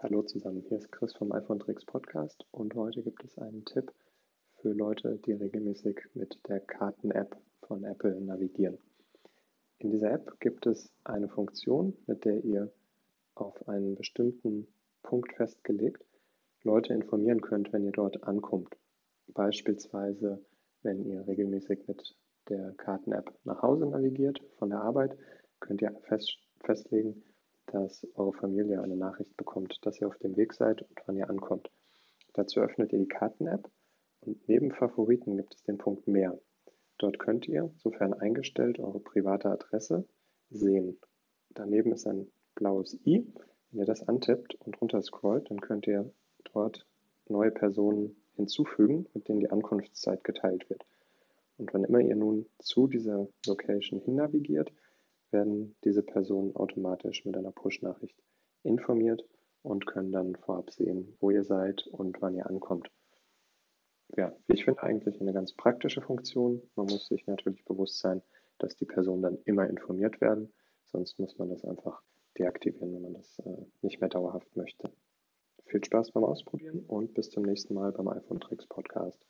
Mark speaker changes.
Speaker 1: Hallo zusammen, hier ist Chris vom iPhone Tricks Podcast und heute gibt es einen Tipp für Leute, die regelmäßig mit der Karten-App von Apple navigieren. In dieser App gibt es eine Funktion, mit der ihr auf einen bestimmten Punkt festgelegt Leute informieren könnt, wenn ihr dort ankommt. Beispielsweise, wenn ihr regelmäßig mit der Karten-App nach Hause navigiert von der Arbeit, könnt ihr fest, festlegen, dass eure Familie eine Nachricht bekommt, dass ihr auf dem Weg seid und wann ihr ankommt. Dazu öffnet ihr die Karten-App und neben Favoriten gibt es den Punkt Mehr. Dort könnt ihr, sofern eingestellt, eure private Adresse sehen. Daneben ist ein blaues i. Wenn ihr das antippt und runter scrollt, dann könnt ihr dort neue Personen hinzufügen, mit denen die Ankunftszeit geteilt wird. Und wann immer ihr nun zu dieser Location hin navigiert, werden diese Personen automatisch mit einer Push-Nachricht informiert und können dann vorab sehen, wo ihr seid und wann ihr ankommt. Ja, ich finde eigentlich eine ganz praktische Funktion. Man muss sich natürlich bewusst sein, dass die Personen dann immer informiert werden. Sonst muss man das einfach deaktivieren, wenn man das äh, nicht mehr dauerhaft möchte. Viel Spaß beim Ausprobieren und bis zum nächsten Mal beim iPhone Tricks Podcast.